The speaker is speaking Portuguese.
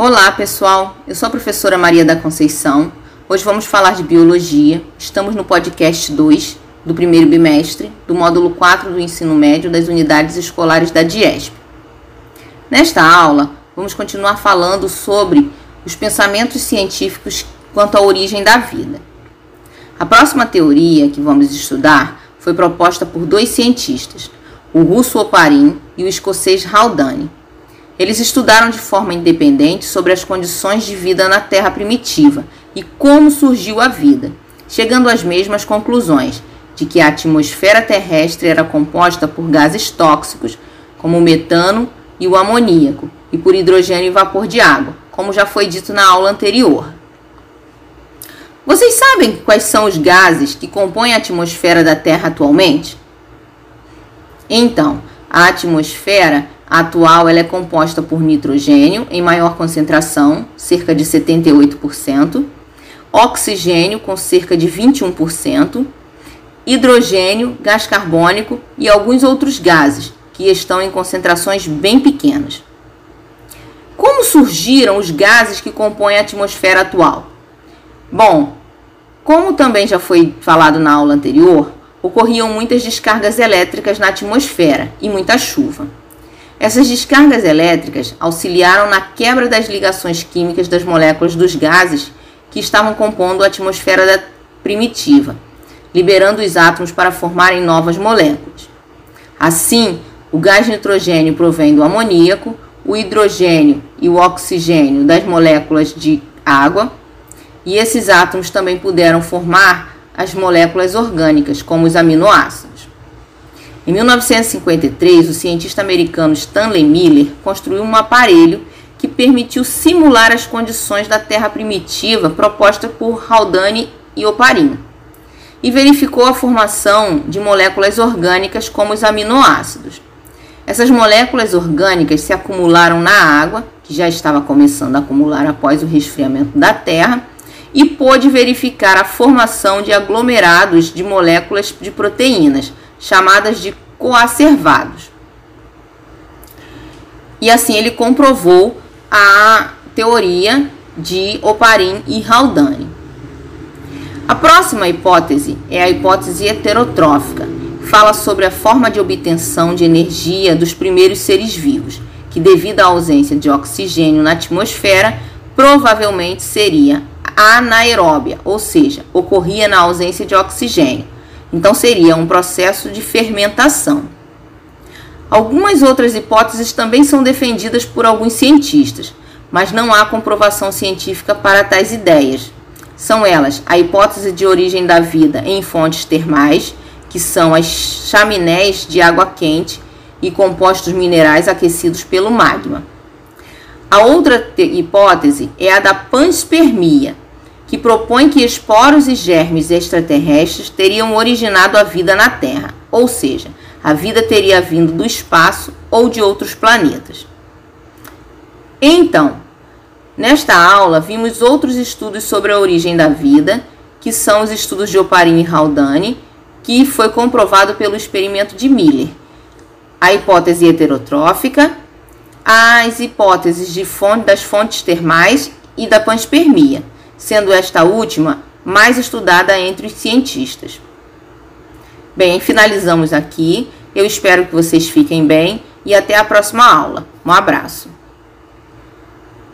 Olá, pessoal. Eu sou a professora Maria da Conceição. Hoje vamos falar de biologia. Estamos no podcast 2 do primeiro bimestre do módulo 4 do ensino médio das unidades escolares da DIESP. Nesta aula, vamos continuar falando sobre os pensamentos científicos quanto à origem da vida. A próxima teoria que vamos estudar foi proposta por dois cientistas, o russo Oparin e o escocês Haldane. Eles estudaram de forma independente sobre as condições de vida na Terra primitiva e como surgiu a vida, chegando às mesmas conclusões de que a atmosfera terrestre era composta por gases tóxicos, como o metano e o amoníaco, e por hidrogênio e vapor de água, como já foi dito na aula anterior. Vocês sabem quais são os gases que compõem a atmosfera da Terra atualmente? Então, a atmosfera atual ela é composta por nitrogênio em maior concentração, cerca de 78%, oxigênio com cerca de 21%, hidrogênio, gás carbônico e alguns outros gases que estão em concentrações bem pequenas. Como surgiram os gases que compõem a atmosfera atual? Bom, como também já foi falado na aula anterior, ocorriam muitas descargas elétricas na atmosfera e muita chuva. Essas descargas elétricas auxiliaram na quebra das ligações químicas das moléculas dos gases que estavam compondo a atmosfera primitiva, liberando os átomos para formarem novas moléculas. Assim, o gás nitrogênio provém do amoníaco, o hidrogênio e o oxigênio das moléculas de água, e esses átomos também puderam formar as moléculas orgânicas, como os aminoácidos. Em 1953, o cientista americano Stanley Miller construiu um aparelho que permitiu simular as condições da Terra primitiva proposta por Haldane e Oparin, e verificou a formação de moléculas orgânicas como os aminoácidos. Essas moléculas orgânicas se acumularam na água, que já estava começando a acumular após o resfriamento da Terra, e pôde verificar a formação de aglomerados de moléculas de proteínas, chamadas de coacervados. E assim ele comprovou a teoria de Oparin e Haldane. A próxima hipótese é a hipótese heterotrófica. Fala sobre a forma de obtenção de energia dos primeiros seres vivos, que devido à ausência de oxigênio na atmosfera, provavelmente seria anaeróbia, ou seja, ocorria na ausência de oxigênio. Então seria um processo de fermentação. Algumas outras hipóteses também são defendidas por alguns cientistas, mas não há comprovação científica para tais ideias. São elas a hipótese de origem da vida em fontes termais, que são as chaminés de água quente e compostos minerais aquecidos pelo magma. A outra hipótese é a da panspermia, que propõe que esporos e germes extraterrestres teriam originado a vida na Terra, ou seja, a vida teria vindo do espaço ou de outros planetas. Então, nesta aula vimos outros estudos sobre a origem da vida, que são os estudos de Oparin e Haldane, que foi comprovado pelo experimento de Miller, a hipótese heterotrófica, as hipóteses de fonte, das fontes termais e da panspermia sendo esta última mais estudada entre os cientistas. Bem, finalizamos aqui. Eu espero que vocês fiquem bem e até a próxima aula. Um abraço.